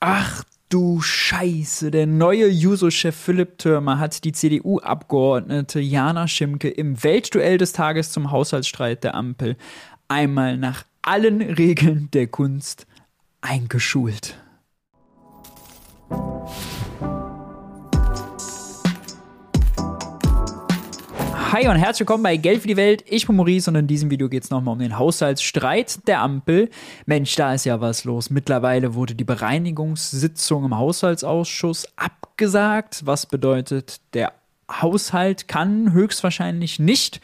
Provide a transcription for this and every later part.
Ach du Scheiße, der neue Juso-Chef Philipp Türmer hat die CDU-Abgeordnete Jana Schimke im Weltduell des Tages zum Haushaltsstreit der Ampel einmal nach allen Regeln der Kunst eingeschult. Hi und herzlich willkommen bei Geld für die Welt. Ich bin Maurice und in diesem Video geht es nochmal um den Haushaltsstreit der Ampel. Mensch, da ist ja was los. Mittlerweile wurde die Bereinigungssitzung im Haushaltsausschuss abgesagt, was bedeutet, der Haushalt kann höchstwahrscheinlich nicht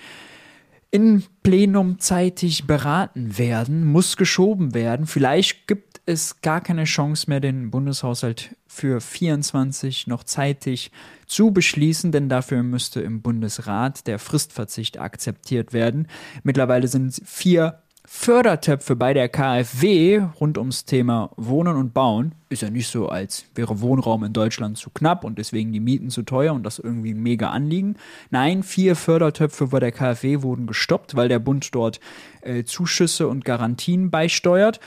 in Plenum zeitig beraten werden, muss geschoben werden. Vielleicht gibt es gar keine Chance mehr, den Bundeshaushalt für 24 noch zeitig zu beschließen, denn dafür müsste im Bundesrat der Fristverzicht akzeptiert werden. Mittlerweile sind vier Fördertöpfe bei der KfW rund ums Thema Wohnen und Bauen. Ist ja nicht so, als wäre Wohnraum in Deutschland zu knapp und deswegen die Mieten zu teuer und das irgendwie mega Anliegen. Nein, vier Fördertöpfe bei der KfW wurden gestoppt, weil der Bund dort äh, Zuschüsse und Garantien beisteuert.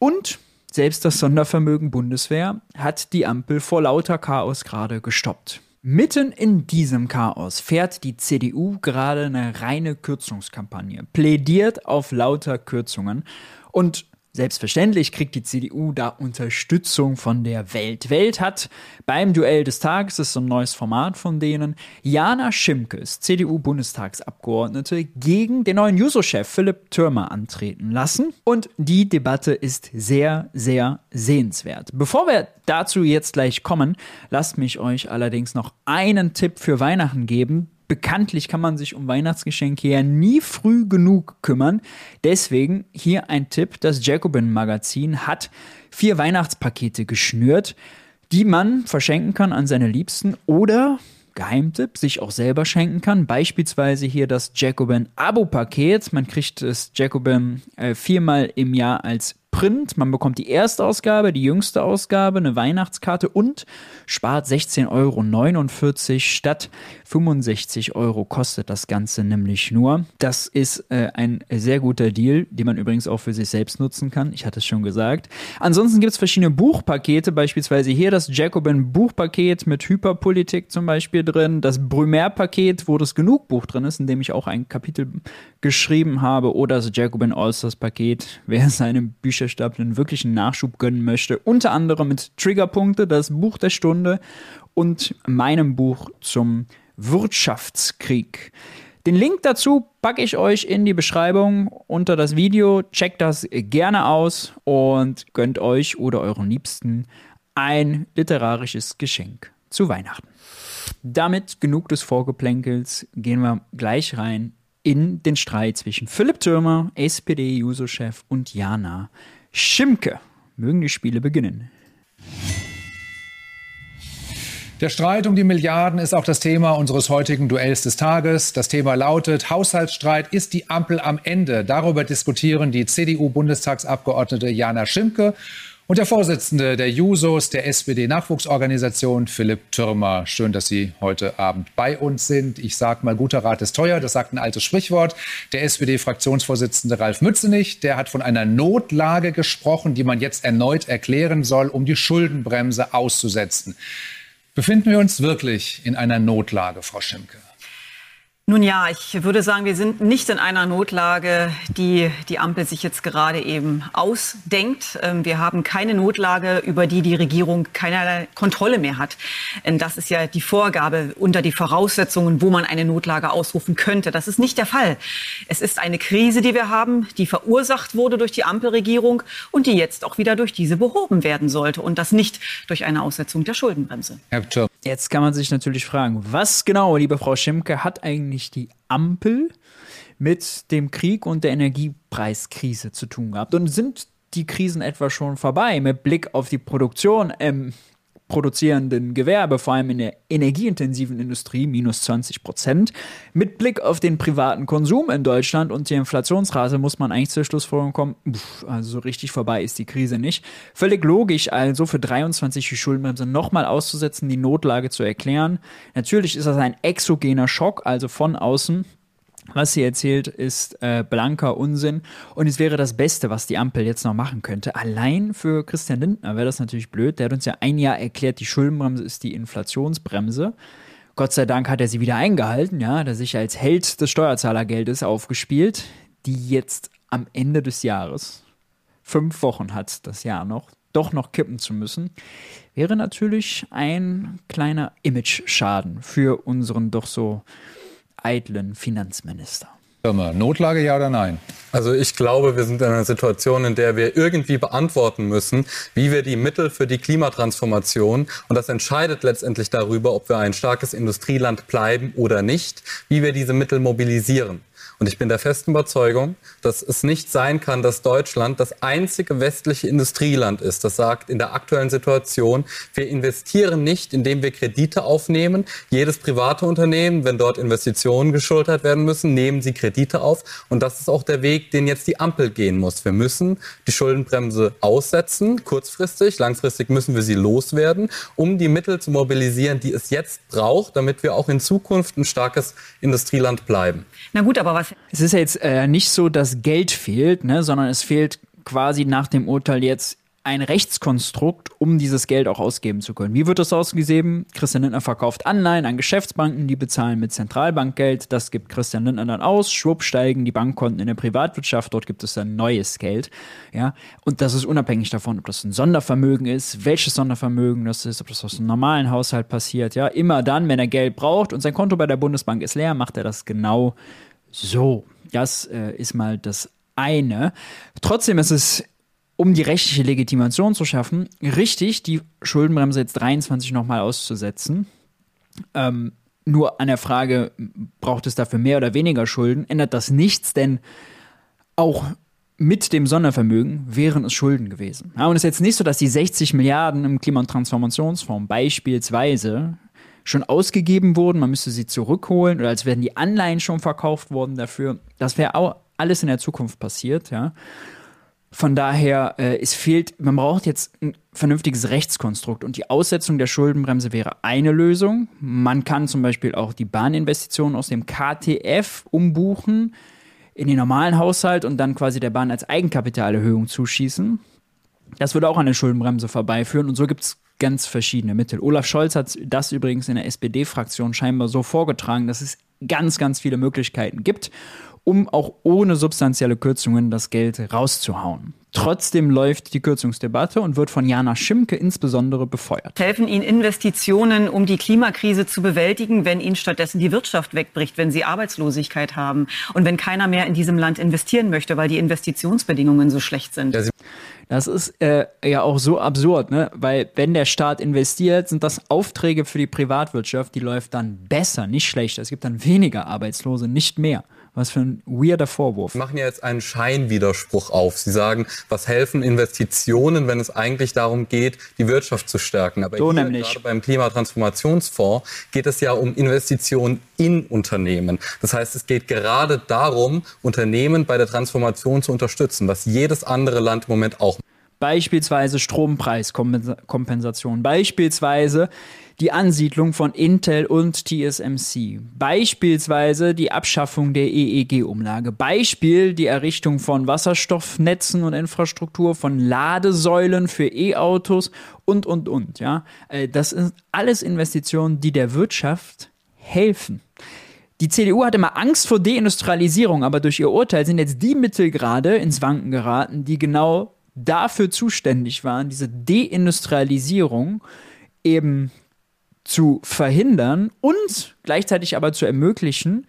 Und selbst das Sondervermögen Bundeswehr hat die Ampel vor lauter Chaos gerade gestoppt. Mitten in diesem Chaos fährt die CDU gerade eine reine Kürzungskampagne, plädiert auf lauter Kürzungen und Selbstverständlich kriegt die CDU da Unterstützung von der Welt. Welt hat beim Duell des Tages, das ist so ein neues Format von denen, Jana Schimkes, CDU-Bundestagsabgeordnete, gegen den neuen Juso-Chef Philipp Türmer antreten lassen. Und die Debatte ist sehr, sehr sehenswert. Bevor wir dazu jetzt gleich kommen, lasst mich euch allerdings noch einen Tipp für Weihnachten geben, bekanntlich kann man sich um Weihnachtsgeschenke ja nie früh genug kümmern. Deswegen hier ein Tipp: Das Jacobin Magazin hat vier Weihnachtspakete geschnürt, die man verschenken kann an seine Liebsten oder Geheimtipp, sich auch selber schenken kann. Beispielsweise hier das Jacobin Abo-Paket. Man kriegt das Jacobin äh, viermal im Jahr als Print. Man bekommt die erste Ausgabe, die jüngste Ausgabe, eine Weihnachtskarte und spart 16,49 Euro statt 65 Euro kostet das Ganze nämlich nur. Das ist äh, ein sehr guter Deal, den man übrigens auch für sich selbst nutzen kann. Ich hatte es schon gesagt. Ansonsten gibt es verschiedene Buchpakete, beispielsweise hier das Jacobin Buchpaket mit Hyperpolitik zum Beispiel drin, das Brumaire-Paket, wo das Genug-Buch drin ist, in dem ich auch ein Kapitel geschrieben habe, oder das Jacobin Allstars-Paket, wer seinem Bücherstapel einen wirklichen Nachschub gönnen möchte. Unter anderem mit Triggerpunkte, das Buch der Stunde und meinem Buch zum Wirtschaftskrieg. Den Link dazu packe ich euch in die Beschreibung unter das Video. Checkt das gerne aus und gönnt euch oder euren Liebsten ein literarisches Geschenk zu Weihnachten. Damit genug des Vorgeplänkels, gehen wir gleich rein in den Streit zwischen Philipp Türmer, SPD-Juso-Chef und Jana Schimke. Mögen die Spiele beginnen. Der Streit um die Milliarden ist auch das Thema unseres heutigen Duells des Tages. Das Thema lautet Haushaltsstreit, ist die Ampel am Ende? Darüber diskutieren die CDU-Bundestagsabgeordnete Jana Schimke und der Vorsitzende der Jusos, der SPD-Nachwuchsorganisation, Philipp Türmer. Schön, dass Sie heute Abend bei uns sind. Ich sage mal, guter Rat ist teuer, das sagt ein altes Sprichwort. Der SPD-Fraktionsvorsitzende Ralf Mützenich, der hat von einer Notlage gesprochen, die man jetzt erneut erklären soll, um die Schuldenbremse auszusetzen. Befinden wir uns wirklich in einer Notlage, Frau Schimke? Nun ja, ich würde sagen, wir sind nicht in einer Notlage, die die Ampel sich jetzt gerade eben ausdenkt. Ähm, wir haben keine Notlage, über die die Regierung keinerlei Kontrolle mehr hat. Das ist ja die Vorgabe unter die Voraussetzungen, wo man eine Notlage ausrufen könnte. Das ist nicht der Fall. Es ist eine Krise, die wir haben, die verursacht wurde durch die Ampelregierung und die jetzt auch wieder durch diese behoben werden sollte und das nicht durch eine Aussetzung der Schuldenbremse. Jetzt kann man sich natürlich fragen, was genau, liebe Frau Schimke, hat eigentlich die Ampel mit dem Krieg und der Energiepreiskrise zu tun gehabt? Und sind die Krisen etwa schon vorbei mit Blick auf die Produktion im produzierenden Gewerbe, vor allem in der energieintensiven Industrie, minus 20 Prozent. Mit Blick auf den privaten Konsum in Deutschland und die Inflationsrate muss man eigentlich zur Schlussfolgerung kommen, pff, also so richtig vorbei ist die Krise nicht. Völlig logisch also für 23 die Schuldenbremse nochmal auszusetzen, die Notlage zu erklären. Natürlich ist das ein exogener Schock, also von außen Was sie erzählt, ist äh, blanker Unsinn. Und es wäre das Beste, was die Ampel jetzt noch machen könnte. Allein für Christian Lindner wäre das natürlich blöd. Der hat uns ja ein Jahr erklärt, die Schuldenbremse ist die Inflationsbremse. Gott sei Dank hat er sie wieder eingehalten, ja, hat er sich als Held des Steuerzahlergeldes aufgespielt, die jetzt am Ende des Jahres, fünf Wochen hat das Jahr noch, doch noch kippen zu müssen, wäre natürlich ein kleiner Image-Schaden für unseren doch so eitlen Finanzminister. Notlage ja oder nein? Also ich glaube, wir sind in einer Situation, in der wir irgendwie beantworten müssen, wie wir die Mittel für die Klimatransformation, und das entscheidet letztendlich darüber, ob wir ein starkes Industrieland bleiben oder nicht, wie wir diese Mittel mobilisieren. Und ich bin der festen Überzeugung, dass es nicht sein kann, dass Deutschland das einzige westliche Industrieland ist, das sagt in der aktuellen Situation, wir investieren nicht, indem wir Kredite aufnehmen. Jedes private Unternehmen, wenn dort Investitionen geschultert werden müssen, nehmen sie Kredite auf. Und das ist auch der Weg, den jetzt die Ampel gehen muss. Wir müssen die Schuldenbremse aussetzen, kurzfristig. Langfristig müssen wir sie loswerden, um die Mittel zu mobilisieren, die es jetzt braucht, damit wir auch in Zukunft ein starkes Industrieland bleiben. Na gut, aber was was. Es ist ja jetzt äh, nicht so, dass Geld fehlt, ne, sondern es fehlt quasi nach dem Urteil jetzt ein Rechtskonstrukt, um dieses Geld auch ausgeben zu können. Wie wird das ausgesehen? Christian Lindner verkauft Anleihen an Geschäftsbanken, die bezahlen mit Zentralbankgeld. Das gibt Christian Lindner dann aus. Schwupp steigen die Bankkonten in der Privatwirtschaft. Dort gibt es dann neues Geld. Ja, und das ist unabhängig davon, ob das ein Sondervermögen ist, welches Sondervermögen das ist, ob das aus einem normalen Haushalt passiert. Ja, immer dann, wenn er Geld braucht und sein Konto bei der Bundesbank ist leer, macht er das genau so, das äh, ist mal das eine. Trotzdem ist es, um die rechtliche Legitimation zu schaffen, richtig, die Schuldenbremse jetzt 23 nochmal auszusetzen. Ähm, nur an der Frage, braucht es dafür mehr oder weniger Schulden, ändert das nichts, denn auch mit dem Sondervermögen wären es Schulden gewesen. Ja, und es ist jetzt nicht so, dass die 60 Milliarden im Klima- und Transformationsfonds beispielsweise schon ausgegeben wurden, man müsste sie zurückholen oder als wären die Anleihen schon verkauft worden dafür. Das wäre auch alles in der Zukunft passiert, ja. Von daher, äh, es fehlt, man braucht jetzt ein vernünftiges Rechtskonstrukt und die Aussetzung der Schuldenbremse wäre eine Lösung. Man kann zum Beispiel auch die Bahninvestitionen aus dem KTF umbuchen in den normalen Haushalt und dann quasi der Bahn als Eigenkapitalerhöhung zuschießen. Das würde auch an der Schuldenbremse vorbeiführen und so gibt es ganz verschiedene Mittel. Olaf Scholz hat das übrigens in der SPD-Fraktion scheinbar so vorgetragen, dass es ganz, ganz viele Möglichkeiten gibt, um auch ohne substanzielle Kürzungen das Geld rauszuhauen. Trotzdem läuft die Kürzungsdebatte und wird von Jana Schimke insbesondere befeuert. Helfen Ihnen Investitionen, um die Klimakrise zu bewältigen, wenn Ihnen stattdessen die Wirtschaft wegbricht, wenn Sie Arbeitslosigkeit haben und wenn keiner mehr in diesem Land investieren möchte, weil die Investitionsbedingungen so schlecht sind? Das ist äh, ja auch so absurd, ne? Weil wenn der Staat investiert, sind das Aufträge für die Privatwirtschaft, die läuft dann besser, nicht schlechter. Es gibt dann weniger Arbeitslose, nicht mehr. Was für ein weirder Vorwurf. Sie machen ja jetzt einen Scheinwiderspruch auf. Sie sagen, was helfen Investitionen, wenn es eigentlich darum geht, die Wirtschaft zu stärken. Aber so hier, nämlich. gerade beim Klimatransformationsfonds geht es ja um Investitionen in Unternehmen. Das heißt, es geht gerade darum, Unternehmen bei der Transformation zu unterstützen, was jedes andere Land im Moment auch macht. Beispielsweise Strompreiskompensation, beispielsweise die Ansiedlung von Intel und TSMC, beispielsweise die Abschaffung der EEG-Umlage, Beispiel die Errichtung von Wasserstoffnetzen und Infrastruktur, von Ladesäulen für E-Autos und, und, und. Ja? Äh, das sind alles Investitionen, die der Wirtschaft helfen. Die CDU hatte immer Angst vor Deindustrialisierung, aber durch ihr Urteil sind jetzt die Mittel gerade ins Wanken geraten, die genau dafür zuständig waren, diese Deindustrialisierung eben zu verhindern und gleichzeitig aber zu ermöglichen,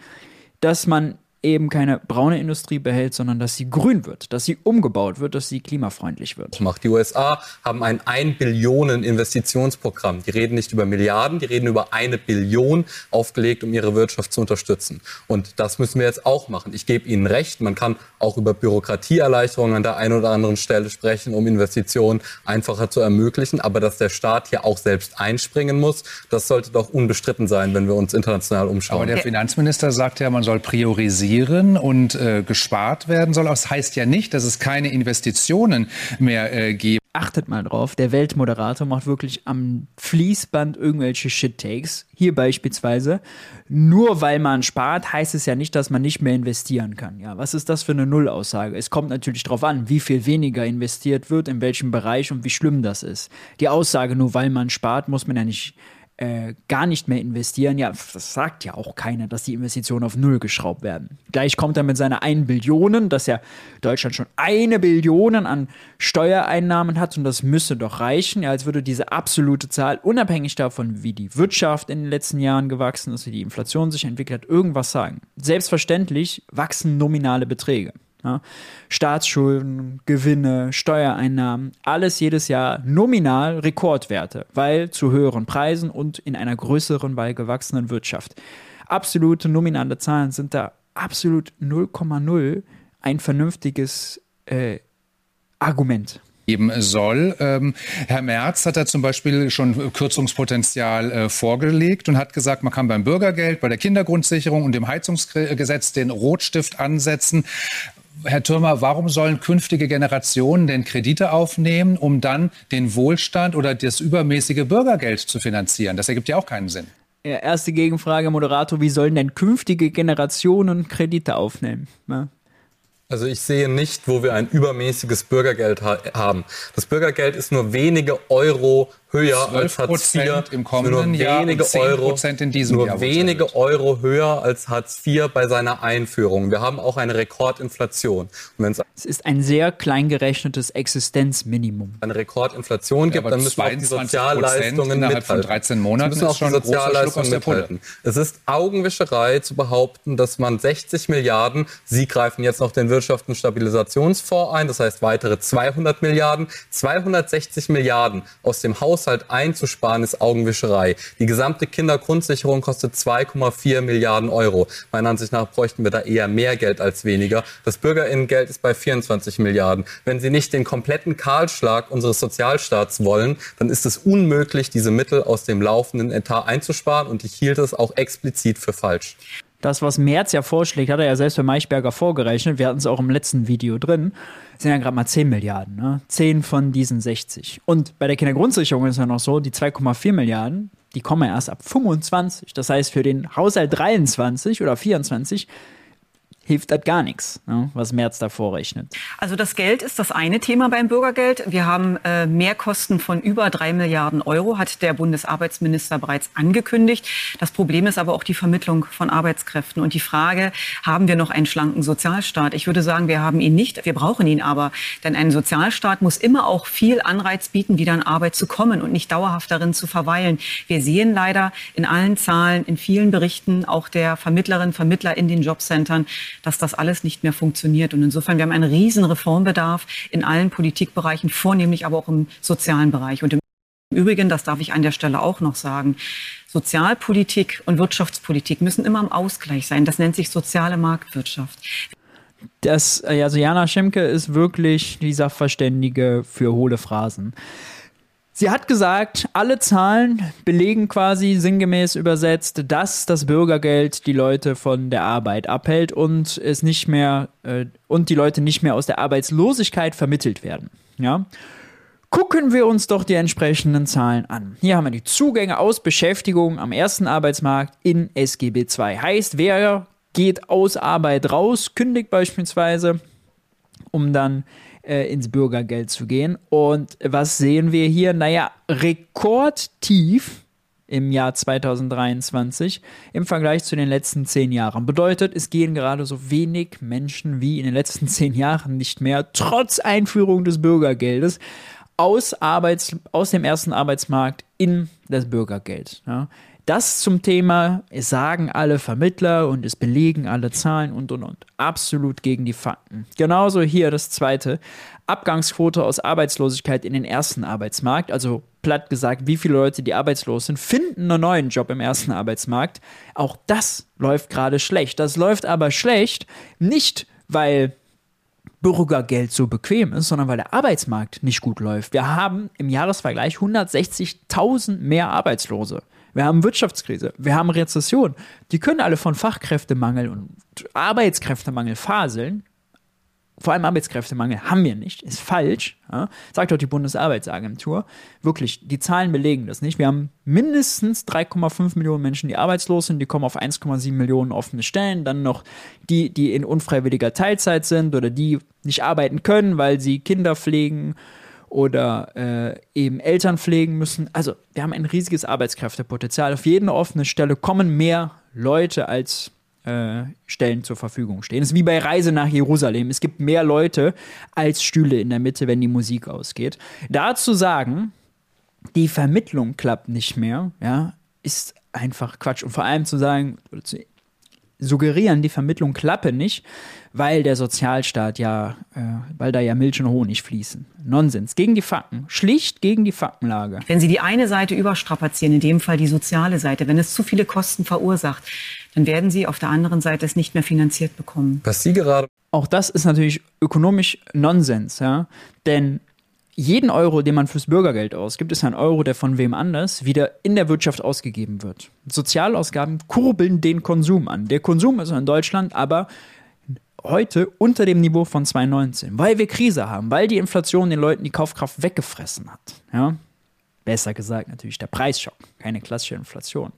dass man eben keine braune Industrie behält, sondern dass sie grün wird, dass sie umgebaut wird, dass sie klimafreundlich wird. Macht. Die USA haben ein 1 Billionen Investitionsprogramm. Die reden nicht über Milliarden, die reden über eine Billion aufgelegt, um ihre Wirtschaft zu unterstützen. Und das müssen wir jetzt auch machen. Ich gebe Ihnen recht, man kann auch über Bürokratieerleichterungen an der einen oder anderen Stelle sprechen, um Investitionen einfacher zu ermöglichen. Aber dass der Staat hier auch selbst einspringen muss, das sollte doch unbestritten sein, wenn wir uns international umschauen. Aber der Finanzminister sagt ja, man soll priorisieren reduzieren und äh, gespart werden soll. Das heißt ja nicht, dass es keine Investitionen mehr äh, gibt. achtet mal drauf, der Weltmoderator macht wirklich am Fließband irgendwelche Shit-Takes. Hier beispielsweise, nur weil man spart, heißt es ja nicht, dass man nicht mehr investieren kann. Ja, was ist das für eine Nullaussage? Es kommt natürlich darauf an, wie viel weniger investiert wird, in welchem Bereich und wie schlimm das ist. Die Aussage, nur weil man spart, muss man ja nicht äh, gar nicht mehr investieren, ja, das sagt ja auch keiner, dass die Investitionen auf Null geschraubt werden. Gleich kommt er mit seiner 1 Billionen, dass ja Deutschland schon eine Billion an Steuereinnahmen hat und das müsse doch reichen, ja, als würde diese absolute Zahl, unabhängig davon, wie die Wirtschaft in den letzten Jahren gewachsen ist, wie die Inflation sich entwickelt hat, irgendwas sagen. Selbstverständlich wachsen nominale Beträge. Ja, Staatsschulden, Gewinne, Steuereinnahmen, alles jedes Jahr nominal Rekordwerte, weil zu höheren Preisen und in einer größeren, weil gewachsenen Wirtschaft. Absolute nominale Zahlen sind da absolut 0,0 ein vernünftiges äh, Argument geben soll. Ähm, Herr Merz hat da zum Beispiel schon Kürzungspotenzial äh, vorgelegt und hat gesagt, man kann beim Bürgergeld, bei der Kindergrundsicherung und dem Heizungsgesetz den Rotstift ansetzen. Herr Thürmer, warum sollen künftige Generationen denn Kredite aufnehmen, um dann den Wohlstand oder das übermäßige Bürgergeld zu finanzieren? Das ergibt ja auch keinen Sinn. Ja, erste Gegenfrage, Moderator, wie sollen denn künftige Generationen Kredite aufnehmen? Ja. Also ich sehe nicht, wo wir ein übermäßiges Bürgergeld ha haben. Das Bürgergeld ist nur wenige Euro höher als Hartz IV. im kommenden nur Jahr wenige Euro, in diesem nur Jahr. wenige Euro höher als Hartz IV bei seiner Einführung. Wir haben auch eine Rekordinflation. es ist ein sehr klein gerechnetes Existenzminimum. Eine Rekordinflation gibt, ja, dann müssen auch die Sozialleistungen innerhalb mithalten. von 13 Monaten müssen auch die Sozialleistungen mithalten. Es ist Augenwischerei zu behaupten, dass man 60 Milliarden, Sie greifen jetzt noch den Wirtschafts- und Stabilisationsfonds ein, das heißt weitere 200 Milliarden, 260 Milliarden aus dem Haushalt Haushalt einzusparen, ist Augenwischerei. Die gesamte Kindergrundsicherung kostet 2,4 Milliarden Euro. Meiner Ansicht nach bräuchten wir da eher mehr Geld als weniger. Das Bürgerinnengeld ist bei 24 Milliarden. Wenn Sie nicht den kompletten Kahlschlag unseres Sozialstaats wollen, dann ist es unmöglich, diese Mittel aus dem laufenden Etat einzusparen. Und ich hielt es auch explizit für falsch. Das, was Merz ja vorschlägt, hat er ja selbst für Maischberger vorgerechnet. Wir hatten es auch im letzten Video drin. sind ja gerade mal 10 Milliarden. Ne? 10 von diesen 60. Und bei der Kindergrundsicherung ist ja noch so, die 2,4 Milliarden, die kommen ja erst ab 25. Das heißt, für den Haushalt 23 oder 24 hilft das gar nichts, ne, was Merz da vorrechnet. Also das Geld ist das eine Thema beim Bürgergeld. Wir haben äh, Mehrkosten von über drei Milliarden Euro, hat der Bundesarbeitsminister bereits angekündigt. Das Problem ist aber auch die Vermittlung von Arbeitskräften und die Frage, haben wir noch einen schlanken Sozialstaat? Ich würde sagen, wir haben ihn nicht, wir brauchen ihn aber. Denn ein Sozialstaat muss immer auch viel Anreiz bieten, wieder in Arbeit zu kommen und nicht dauerhaft darin zu verweilen. Wir sehen leider in allen Zahlen, in vielen Berichten auch der Vermittlerinnen, Vermittler in den Jobcentern, dass das alles nicht mehr funktioniert. Und insofern, wir haben einen riesen Reformbedarf in allen Politikbereichen, vornehmlich aber auch im sozialen Bereich. Und im Übrigen, das darf ich an der Stelle auch noch sagen, Sozialpolitik und Wirtschaftspolitik müssen immer im Ausgleich sein. Das nennt sich soziale Marktwirtschaft. Das, also Jana Schemke ist wirklich die Sachverständige für hohle Phrasen. Sie hat gesagt, alle Zahlen belegen quasi sinngemäß übersetzt, dass das Bürgergeld die Leute von der Arbeit abhält und es nicht mehr äh, und die Leute nicht mehr aus der Arbeitslosigkeit vermittelt werden. Ja. Gucken wir uns doch die entsprechenden Zahlen an. Hier haben wir die Zugänge aus Beschäftigung am ersten Arbeitsmarkt in SGB II. Heißt, wer geht aus Arbeit raus, kündigt beispielsweise, um dann äh, ins Bürgergeld zu gehen. Und was sehen wir hier? Naja, rekordtief im Jahr 2023 im Vergleich zu den letzten zehn Jahren. Bedeutet, es gehen gerade so wenig Menschen wie in den letzten zehn Jahren nicht mehr, trotz Einführung des Bürgergeldes, aus, Arbeits-, aus dem ersten Arbeitsmarkt in das Bürgergeld. Ja. Das zum Thema, sagen alle Vermittler und es belegen alle Zahlen und und und. Absolut gegen die Fakten. Genauso hier das zweite. Abgangsquote aus Arbeitslosigkeit in den ersten Arbeitsmarkt. Also platt gesagt, wie viele Leute, die arbeitslos sind, finden einen neuen Job im ersten Arbeitsmarkt. Auch das läuft gerade schlecht. Das läuft aber schlecht, nicht weil Bürgergeld so bequem ist, sondern weil der Arbeitsmarkt nicht gut läuft. Wir haben im Jahresvergleich 160.000 mehr Arbeitslose. Wir haben Wirtschaftskrise, wir haben Rezession. Die können alle von Fachkräftemangel und Arbeitskräftemangel faseln. vor allem Arbeitskräftemangel haben wir nicht, ist falsch, ja, sagt auch die Bundesarbeitsagentur. Wirklich, die Zahlen belegen das nicht. Wir haben mindestens 3,5 Millionen Menschen, die arbeitslos sind, die kommen auf 1,7 Millionen offene Stellen, dann noch die, die in unfreiwilliger Teilzeit sind oder die nicht arbeiten können, weil sie Kinder pflegen oder äh, eben Eltern pflegen müssen. Also wir haben ein riesiges Arbeitskräftepotenzial. Auf jede offene Stelle kommen mehr Leute als äh, Stellen zur Verfügung stehen. Es ist wie bei Reise nach Jerusalem. Es gibt mehr Leute als Stühle in der Mitte, wenn die Musik ausgeht. Da zu sagen, die Vermittlung klappt nicht mehr, ja, ist einfach Quatsch. Und vor allem zu sagen, zu suggerieren, die Vermittlung klappe nicht, weil der Sozialstaat ja, äh, weil da ja Milch und Honig fließen. Nonsens. Gegen die Fakten. Schlicht gegen die Faktenlage. Wenn Sie die eine Seite überstrapazieren, in dem Fall die soziale Seite, wenn es zu viele Kosten verursacht, dann werden Sie auf der anderen Seite es nicht mehr finanziert bekommen. Was Sie gerade. Auch das ist natürlich ökonomisch Nonsens, ja. Denn jeden Euro, den man fürs Bürgergeld ausgibt, ist ein Euro, der von wem anders wieder in der Wirtschaft ausgegeben wird. Sozialausgaben kurbeln den Konsum an. Der Konsum ist in Deutschland aber heute unter dem Niveau von 2019, weil wir Krise haben, weil die Inflation den Leuten die Kaufkraft weggefressen hat. Ja? Besser gesagt natürlich der Preisschock, keine klassische Inflation.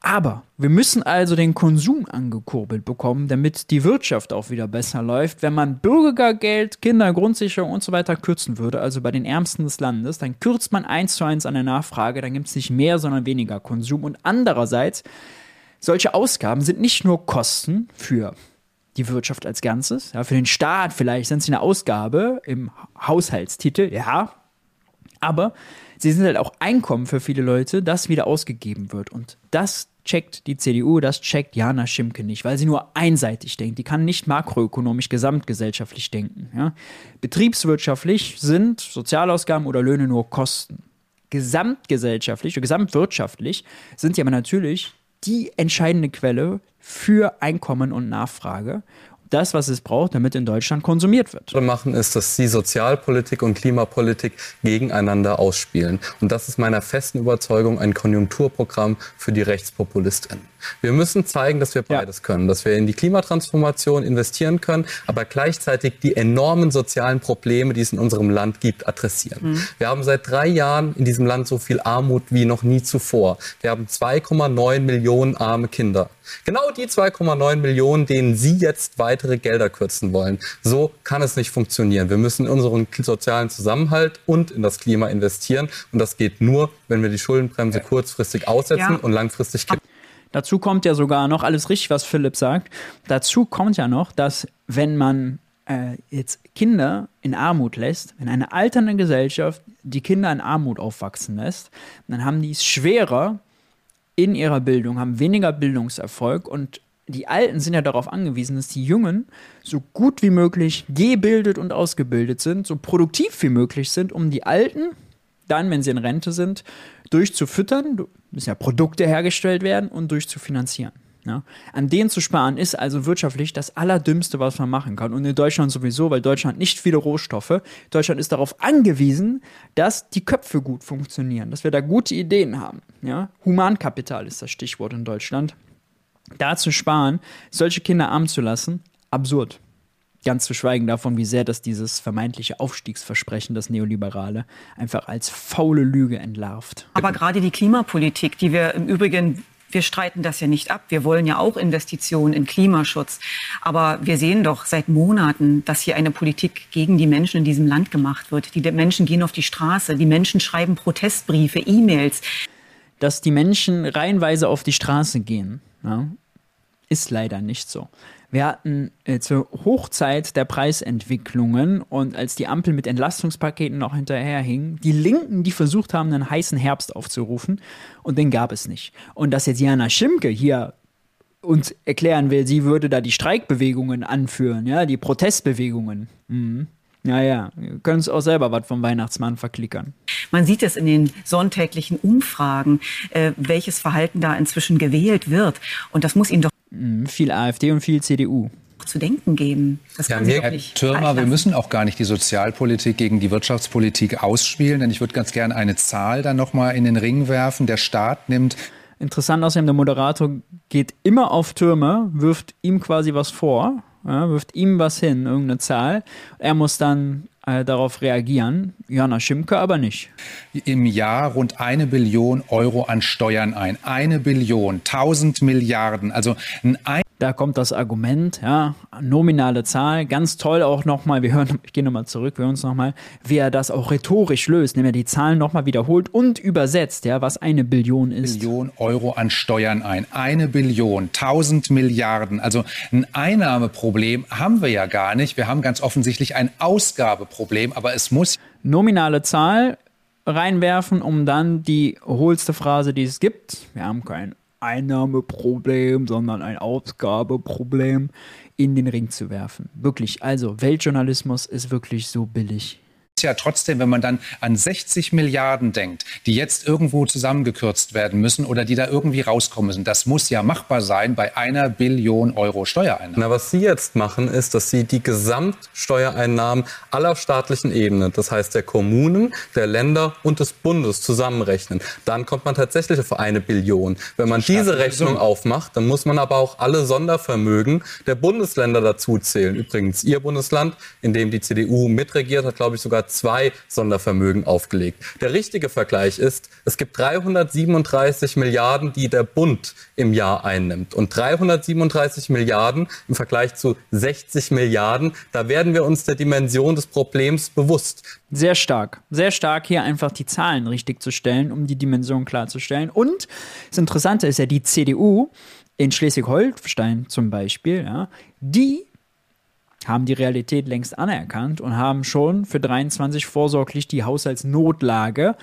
Aber wir müssen also den Konsum angekurbelt bekommen, damit die Wirtschaft auch wieder besser läuft. Wenn man Bürgergeld, Kindergrundsicherung und so weiter kürzen würde, also bei den Ärmsten des Landes, dann kürzt man eins zu eins an der Nachfrage, dann gibt es nicht mehr, sondern weniger Konsum. Und andererseits, solche Ausgaben sind nicht nur Kosten für die Wirtschaft als Ganzes, ja, für den Staat vielleicht sind sie eine Ausgabe im Haushaltstitel, ja, aber sie sind halt auch Einkommen für viele Leute, das wieder ausgegeben wird. Und das checkt die CDU, das checkt Jana Schimke nicht, weil sie nur einseitig denkt. Die kann nicht makroökonomisch, gesamtgesellschaftlich denken. Ja? Betriebswirtschaftlich sind Sozialausgaben oder Löhne nur Kosten. Gesamtgesellschaftlich oder gesamtwirtschaftlich sind sie aber natürlich die entscheidende Quelle für Einkommen und Nachfrage das, was es braucht, damit in Deutschland konsumiert wird. Was wir machen, ist, dass sie Sozialpolitik und Klimapolitik gegeneinander ausspielen. Und das ist meiner festen Überzeugung ein Konjunkturprogramm für die Rechtspopulisten. Wir müssen zeigen, dass wir beides ja. können, dass wir in die Klimatransformation investieren können, aber gleichzeitig die enormen sozialen Probleme, die es in unserem Land gibt, adressieren. Mhm. Wir haben seit drei Jahren in diesem Land so viel Armut wie noch nie zuvor. Wir haben 2,9 Millionen arme Kinder. Genau die 2,9 Millionen, denen Sie jetzt weitere Gelder kürzen wollen. So kann es nicht funktionieren. Wir müssen in unseren sozialen Zusammenhalt und in das Klima investieren. Und das geht nur, wenn wir die Schuldenbremse kurzfristig aussetzen ja. und langfristig kippen. Dazu kommt ja sogar noch alles richtig, was Philipp sagt. Dazu kommt ja noch, dass wenn man äh, jetzt Kinder in Armut lässt, wenn eine alternde Gesellschaft die Kinder in Armut aufwachsen lässt, dann haben die es schwerer in ihrer Bildung, haben weniger Bildungserfolg und die Alten sind ja darauf angewiesen, dass die Jungen so gut wie möglich gebildet und ausgebildet sind, so produktiv wie möglich sind, um die Alten dann, wenn sie in Rente sind, durchzufüttern, müssen ja Produkte hergestellt werden und durchzufinanzieren. Ja. An denen zu sparen ist also wirtschaftlich das Allerdümmste, was man machen kann. Und in Deutschland sowieso, weil Deutschland nicht viele Rohstoffe. Deutschland ist darauf angewiesen, dass die Köpfe gut funktionieren, dass wir da gute Ideen haben. Ja. Humankapital ist das Stichwort in Deutschland. Da zu sparen, solche Kinder arm zu lassen, absurd. Ganz zu schweigen davon, wie sehr das dieses vermeintliche Aufstiegsversprechen, das Neoliberale, einfach als faule Lüge entlarvt. Aber gerade die Klimapolitik, die wir im Übrigen wir streiten das ja nicht ab. Wir wollen ja auch Investitionen in Klimaschutz. Aber wir sehen doch seit Monaten, dass hier eine Politik gegen die Menschen in diesem Land gemacht wird. Die Menschen gehen auf die Straße, die Menschen schreiben Protestbriefe, E-Mails. Dass die Menschen reihenweise auf die Straße gehen, ja, ist leider nicht so. Wir hatten äh, zur Hochzeit der Preisentwicklungen und als die Ampel mit Entlastungspaketen noch hinterherhing, die Linken, die versucht haben, einen heißen Herbst aufzurufen und den gab es nicht. Und dass jetzt Jana Schimke hier uns erklären will, sie würde da die Streikbewegungen anführen, ja, die Protestbewegungen. Mhm. Ja, ja, können es auch selber was vom Weihnachtsmann verklickern. Man sieht es in den sonntäglichen Umfragen, äh, welches Verhalten da inzwischen gewählt wird. Und das muss Ihnen doch Mhm, viel AfD und viel CDU zu denken geben. Das ja, mir, Herr Türmer, wir müssen auch gar nicht die Sozialpolitik gegen die Wirtschaftspolitik ausspielen, denn ich würde ganz gerne eine Zahl dann noch mal in den Ring werfen. Der Staat nimmt Interessant außerdem, der Moderator geht immer auf Türmer, wirft ihm quasi was vor ja, wirft ihm was hin, irgendeine Zahl. Er muss dann äh, darauf reagieren. Jana Schimke aber nicht. Im Jahr rund eine Billion Euro an Steuern ein. Eine Billion, tausend Milliarden. Also ein da kommt das Argument, ja, nominale Zahl, ganz toll auch nochmal, wir hören, ich gehe nochmal zurück, wir hören uns nochmal, wie er das auch rhetorisch löst, indem er die Zahlen nochmal wiederholt und übersetzt, ja, was eine Billion ist. Billion Euro an Steuern ein. Eine Billion, tausend Milliarden. Also ein Einnahmeproblem haben wir ja gar nicht. Wir haben ganz offensichtlich ein Ausgabeproblem, aber es muss. Nominale Zahl reinwerfen, um dann die hohlste Phrase, die es gibt. Wir haben kein Einnahmeproblem, sondern ein Ausgabeproblem in den Ring zu werfen. Wirklich, also Weltjournalismus ist wirklich so billig ja trotzdem, wenn man dann an 60 Milliarden denkt, die jetzt irgendwo zusammengekürzt werden müssen oder die da irgendwie rauskommen müssen, das muss ja machbar sein bei einer Billion Euro Steuereinnahmen. Na, was Sie jetzt machen, ist, dass Sie die Gesamtsteuereinnahmen aller staatlichen Ebenen, das heißt der Kommunen, der Länder und des Bundes zusammenrechnen. Dann kommt man tatsächlich auf eine Billion. Wenn man diese Rechnung aufmacht, dann muss man aber auch alle Sondervermögen der Bundesländer dazu zählen. Übrigens, Ihr Bundesland, in dem die CDU mitregiert, hat, glaube ich, sogar zwei Sondervermögen aufgelegt. Der richtige Vergleich ist, es gibt 337 Milliarden, die der Bund im Jahr einnimmt. Und 337 Milliarden im Vergleich zu 60 Milliarden, da werden wir uns der Dimension des Problems bewusst. Sehr stark. Sehr stark, hier einfach die Zahlen richtig zu stellen, um die Dimension klarzustellen. Und das Interessante ist ja, die CDU in Schleswig-Holstein zum Beispiel, ja, die haben die Realität längst anerkannt und haben schon für 23 vorsorglich die Haushaltsnotlage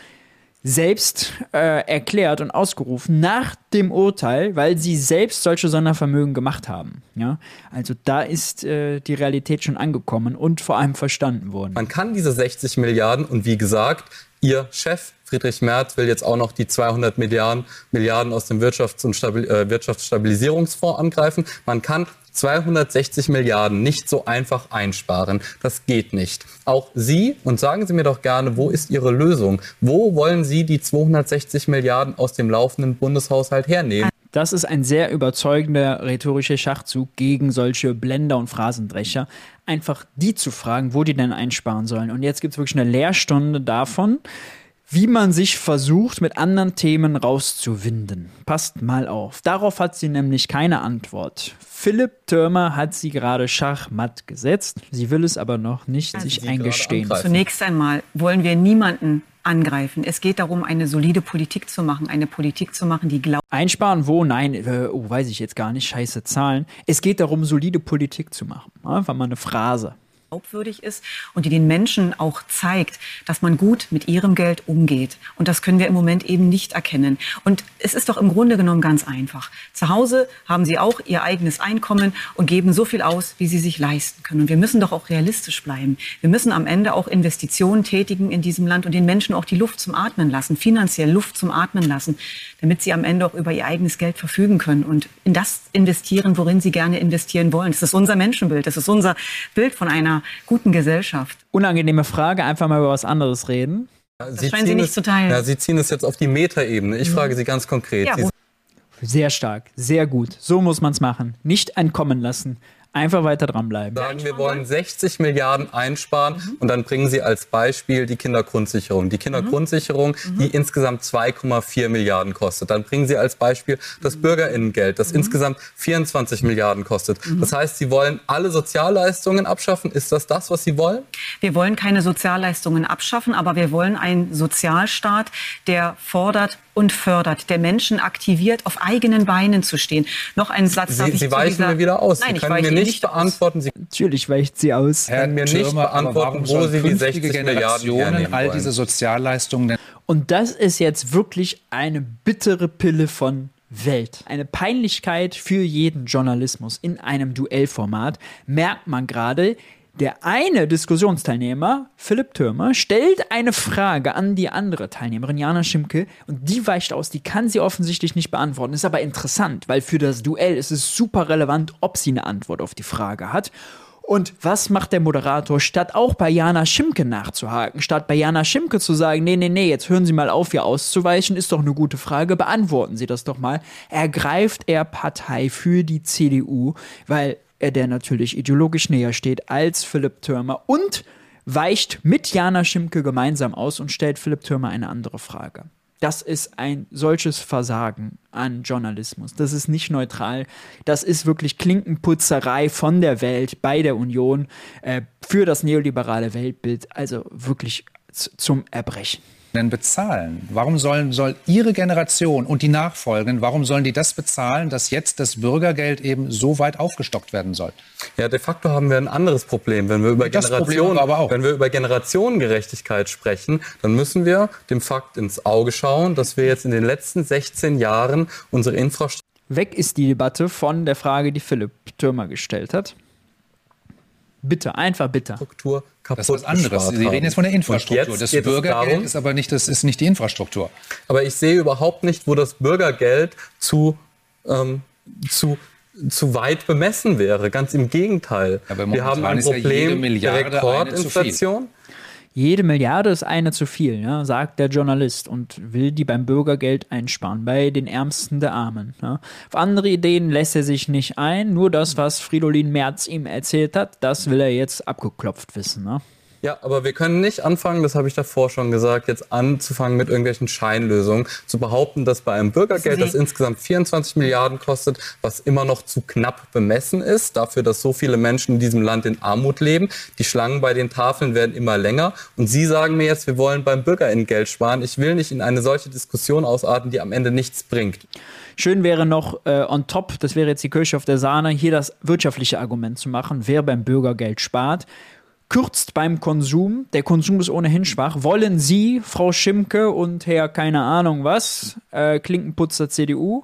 selbst äh, erklärt und ausgerufen nach dem Urteil, weil sie selbst solche Sondervermögen gemacht haben. Ja? Also da ist äh, die Realität schon angekommen und vor allem verstanden worden. Man kann diese 60 Milliarden und wie gesagt, ihr Chef Friedrich Merz will jetzt auch noch die 200 Milliarden, Milliarden aus dem Wirtschafts- und Stabil äh, Wirtschaftsstabilisierungsfonds angreifen. Man kann 260 Milliarden nicht so einfach einsparen. Das geht nicht. Auch Sie, und sagen Sie mir doch gerne, wo ist Ihre Lösung? Wo wollen Sie die 260 Milliarden aus dem laufenden Bundeshaushalt hernehmen? Das ist ein sehr überzeugender rhetorischer Schachzug gegen solche Blender und Phrasendrecher. Einfach die zu fragen, wo die denn einsparen sollen. Und jetzt gibt es wirklich eine Lehrstunde davon, wie man sich versucht, mit anderen Themen rauszuwinden. Passt mal auf. Darauf hat sie nämlich keine Antwort. Philipp Türmer hat sie gerade schachmatt gesetzt. Sie will es aber noch nicht also sich eingestehen. Zunächst einmal wollen wir niemanden angreifen. Es geht darum, eine solide Politik zu machen, eine Politik zu machen, die glaubt. Einsparen wo? Nein, äh, oh, weiß ich jetzt gar nicht. Scheiße Zahlen. Es geht darum, solide Politik zu machen. Einfach mal eine Phrase glaubwürdig ist und die den Menschen auch zeigt, dass man gut mit ihrem Geld umgeht. Und das können wir im Moment eben nicht erkennen. Und es ist doch im Grunde genommen ganz einfach. Zu Hause haben sie auch ihr eigenes Einkommen und geben so viel aus, wie sie sich leisten können. Und wir müssen doch auch realistisch bleiben. Wir müssen am Ende auch Investitionen tätigen in diesem Land und den Menschen auch die Luft zum Atmen lassen, finanziell Luft zum Atmen lassen, damit sie am Ende auch über ihr eigenes Geld verfügen können und in das investieren, worin sie gerne investieren wollen. Das ist unser Menschenbild. Das ist unser Bild von einer guten Gesellschaft. Unangenehme Frage, einfach mal über was anderes reden. Das Sie scheinen Sie nicht es, zu teilen. Ja, Sie ziehen es jetzt auf die Metaebene. Ich mhm. frage Sie ganz konkret. Ja, sehr stark, sehr gut. So muss man es machen. Nicht entkommen lassen. Einfach weiter dranbleiben. Sagen, wir wollen 60 Milliarden einsparen mhm. und dann bringen Sie als Beispiel die Kindergrundsicherung. Die Kindergrundsicherung, mhm. die insgesamt 2,4 Milliarden kostet. Dann bringen Sie als Beispiel das Bürgerinnengeld, das mhm. insgesamt 24 Milliarden kostet. Mhm. Das heißt, Sie wollen alle Sozialleistungen abschaffen. Ist das das, was Sie wollen? Wir wollen keine Sozialleistungen abschaffen, aber wir wollen einen Sozialstaat, der fordert und fördert, der Menschen aktiviert, auf eigenen Beinen zu stehen. Noch ein Satz. Sie, Sie weichen dieser... mir wieder aus. Nein, Sie können mir nicht beantworten. Sie Natürlich weicht sie aus. Herr mir Türmer, nicht beantworten, wo Sie die 60 Generationen all diese Sozialleistungen. Und das ist jetzt wirklich eine bittere Pille von Welt. Eine Peinlichkeit für jeden Journalismus in einem Duellformat merkt man gerade. Der eine Diskussionsteilnehmer, Philipp Türmer, stellt eine Frage an die andere Teilnehmerin, Jana Schimke, und die weicht aus. Die kann sie offensichtlich nicht beantworten. Ist aber interessant, weil für das Duell ist es super relevant, ob sie eine Antwort auf die Frage hat. Und was macht der Moderator, statt auch bei Jana Schimke nachzuhaken, statt bei Jana Schimke zu sagen, nee, nee, nee, jetzt hören Sie mal auf, hier auszuweichen, ist doch eine gute Frage, beantworten Sie das doch mal, ergreift er Partei für die CDU, weil er der natürlich ideologisch näher steht als Philipp Türmer und weicht mit Jana Schimke gemeinsam aus und stellt Philipp Türmer eine andere Frage. Das ist ein solches Versagen an Journalismus. Das ist nicht neutral. Das ist wirklich Klinkenputzerei von der Welt bei der Union äh, für das neoliberale Weltbild. Also wirklich zum Erbrechen denn bezahlen? Warum sollen, soll Ihre Generation und die Nachfolgenden, warum sollen die das bezahlen, dass jetzt das Bürgergeld eben so weit aufgestockt werden soll? Ja, de facto haben wir ein anderes Problem. Wenn wir über, Generation, wenn wir über Generationengerechtigkeit sprechen, dann müssen wir dem Fakt ins Auge schauen, dass wir jetzt in den letzten 16 Jahren unsere Infrastruktur Weg ist die Debatte von der Frage, die Philipp Türmer gestellt hat. Bitte, einfach bitte. Struktur kaputt das ist was anderes. Sie reden jetzt von der Infrastruktur. Das Bürgergeld darum, ist aber nicht, das ist nicht die Infrastruktur. Aber ich sehe überhaupt nicht, wo das Bürgergeld zu, ähm, zu zu weit bemessen wäre. Ganz im Gegenteil. Wir haben ein Problem ja der Rekordinflation. Jede Milliarde ist eine zu viel, ja, sagt der Journalist und will die beim Bürgergeld einsparen, bei den Ärmsten der Armen. Ja. Auf andere Ideen lässt er sich nicht ein, nur das, was Fridolin Merz ihm erzählt hat, das will er jetzt abgeklopft wissen. Ne? Ja, aber wir können nicht anfangen, das habe ich davor schon gesagt, jetzt anzufangen mit irgendwelchen Scheinlösungen, zu behaupten, dass bei einem Bürgergeld, das insgesamt 24 Milliarden kostet, was immer noch zu knapp bemessen ist, dafür, dass so viele Menschen in diesem Land in Armut leben. Die Schlangen bei den Tafeln werden immer länger. Und Sie sagen mir jetzt, wir wollen beim Bürgerentgelt sparen. Ich will nicht in eine solche Diskussion ausarten, die am Ende nichts bringt. Schön wäre noch äh, on top, das wäre jetzt die Kirche auf der Sahne, hier das wirtschaftliche Argument zu machen, wer beim Bürgergeld spart kürzt beim Konsum. Der Konsum ist ohnehin schwach. Wollen Sie, Frau Schimke und Herr keine Ahnung was, äh, Klinkenputzer CDU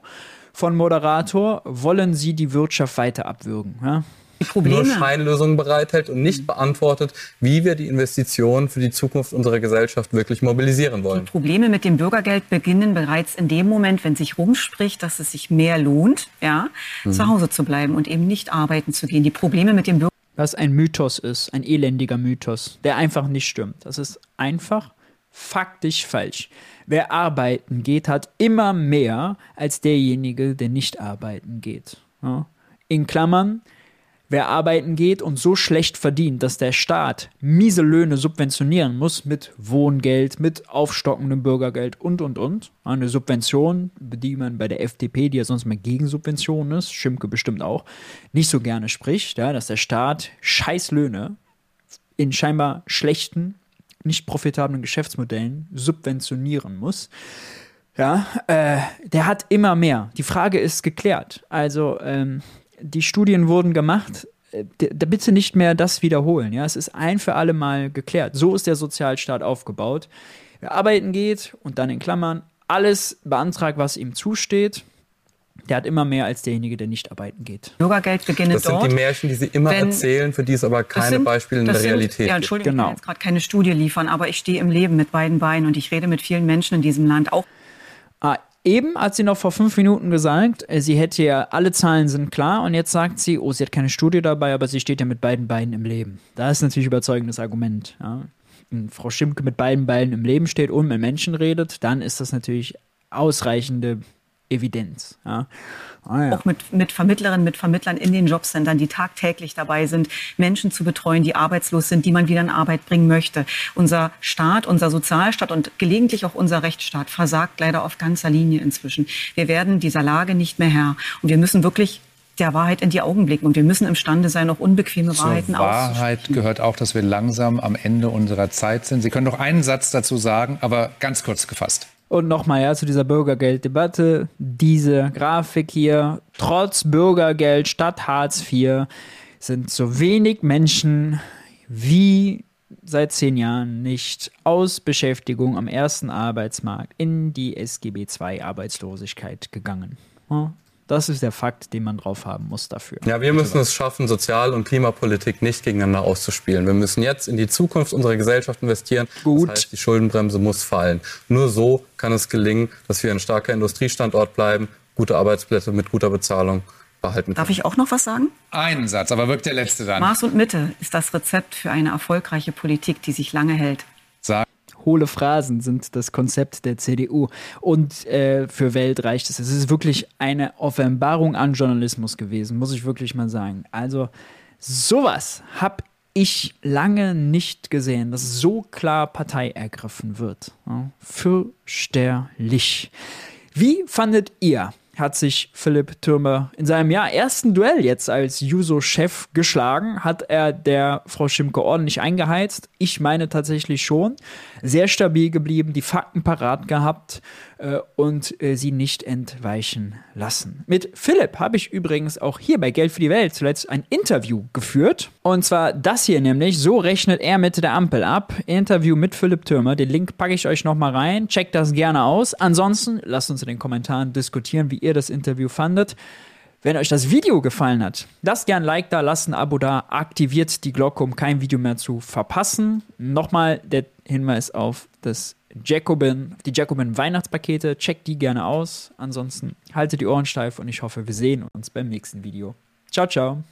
von Moderator, wollen Sie die Wirtschaft weiter abwürgen? Ja? Probleme. nur Scheinlösungen bereithält und nicht beantwortet, wie wir die Investitionen für die Zukunft unserer Gesellschaft wirklich mobilisieren wollen. Die Probleme mit dem Bürgergeld beginnen bereits in dem Moment, wenn sich rumspricht, dass es sich mehr lohnt, ja, mhm. zu Hause zu bleiben und eben nicht arbeiten zu gehen. Die Probleme mit dem Bürgergeld was ein Mythos ist, ein elendiger Mythos, der einfach nicht stimmt. Das ist einfach faktisch falsch. Wer arbeiten geht, hat immer mehr als derjenige, der nicht arbeiten geht. Ja? In Klammern, Wer arbeiten geht und so schlecht verdient, dass der Staat miese Löhne subventionieren muss mit Wohngeld, mit aufstockendem Bürgergeld und, und, und. Eine Subvention, die man bei der FDP, die ja sonst mal gegen Subventionen ist, Schimke bestimmt auch, nicht so gerne spricht, ja, dass der Staat scheiß Löhne in scheinbar schlechten, nicht profitablen Geschäftsmodellen subventionieren muss. Ja, äh, der hat immer mehr. Die Frage ist geklärt. Also, ähm, die Studien wurden gemacht, äh, da bitte nicht mehr das wiederholen. Ja, es ist ein für alle Mal geklärt. So ist der Sozialstaat aufgebaut. Wer arbeiten geht und dann in Klammern alles beantragt, was ihm zusteht, der hat immer mehr als derjenige, der nicht arbeiten geht. Bürgergeld beginnt dort. Das sind die Märchen, die Sie immer wenn, erzählen, für die es aber keine sind, Beispiele in der sind, Realität Ja, Entschuldigung, genau. ich kann jetzt gerade keine Studie liefern, aber ich stehe im Leben mit beiden Beinen und ich rede mit vielen Menschen in diesem Land auch. Ah, Eben hat sie noch vor fünf Minuten gesagt, äh, sie hätte ja, alle Zahlen sind klar und jetzt sagt sie, oh, sie hat keine Studie dabei, aber sie steht ja mit beiden Beinen im Leben. Da ist natürlich ein überzeugendes Argument. Ja. Wenn Frau Schimke mit beiden Beinen im Leben steht und mit Menschen redet, dann ist das natürlich ausreichende Evidenz. Ja. Ah, ja. Auch mit, mit Vermittlerinnen, mit Vermittlern in den Jobcentern, die tagtäglich dabei sind, Menschen zu betreuen, die arbeitslos sind, die man wieder in Arbeit bringen möchte. Unser Staat, unser Sozialstaat und gelegentlich auch unser Rechtsstaat versagt leider auf ganzer Linie inzwischen. Wir werden dieser Lage nicht mehr Herr. Und wir müssen wirklich der Wahrheit in die Augen blicken. Und wir müssen imstande sein, auch unbequeme Zur Wahrheiten Wahrheit gehört auch, dass wir langsam am Ende unserer Zeit sind. Sie können noch einen Satz dazu sagen, aber ganz kurz gefasst. Und nochmal ja zu dieser Bürgergelddebatte. Diese Grafik hier, trotz Bürgergeld statt Hartz IV sind so wenig Menschen wie seit zehn Jahren nicht aus Beschäftigung am ersten Arbeitsmarkt in die SGB II Arbeitslosigkeit gegangen. Das ist der Fakt, den man drauf haben muss dafür. Ja, wir müssen es schaffen, Sozial- und Klimapolitik nicht gegeneinander auszuspielen. Wir müssen jetzt in die Zukunft unserer Gesellschaft investieren. Gut. Das heißt, die Schuldenbremse muss fallen. Nur so kann es gelingen, dass wir ein starker Industriestandort bleiben, gute Arbeitsplätze mit guter Bezahlung behalten können. Darf ich auch noch was sagen? Einen Satz, aber wirkt der letzte dann. Maß und Mitte ist das Rezept für eine erfolgreiche Politik, die sich lange hält. Sag hohle Phrasen sind das Konzept der CDU. Und äh, für Welt reicht es. Es ist wirklich eine Offenbarung an Journalismus gewesen, muss ich wirklich mal sagen. Also sowas habe ich lange nicht gesehen, dass so klar Partei ergriffen wird. Ja, fürchterlich. Wie fandet ihr hat sich Philipp Türmer in seinem ja, ersten Duell jetzt als Juso-Chef geschlagen. Hat er der Frau Schimke ordentlich eingeheizt? Ich meine tatsächlich schon. Sehr stabil geblieben, die Fakten parat gehabt äh, und äh, sie nicht entweichen lassen. Mit Philipp habe ich übrigens auch hier bei Geld für die Welt zuletzt ein Interview geführt. Und zwar das hier nämlich. So rechnet er mit der Ampel ab. Interview mit Philipp Türmer. Den Link packe ich euch nochmal rein. Checkt das gerne aus. Ansonsten lasst uns in den Kommentaren diskutieren, wie ihr das Interview fandet. Wenn euch das Video gefallen hat, lasst gerne ein Like da, lasst ein Abo da, aktiviert die Glocke, um kein Video mehr zu verpassen. Nochmal der Hinweis auf das Jacobin, die Jacobin Weihnachtspakete. Checkt die gerne aus. Ansonsten haltet die Ohren steif und ich hoffe, wir sehen uns beim nächsten Video. Ciao, ciao.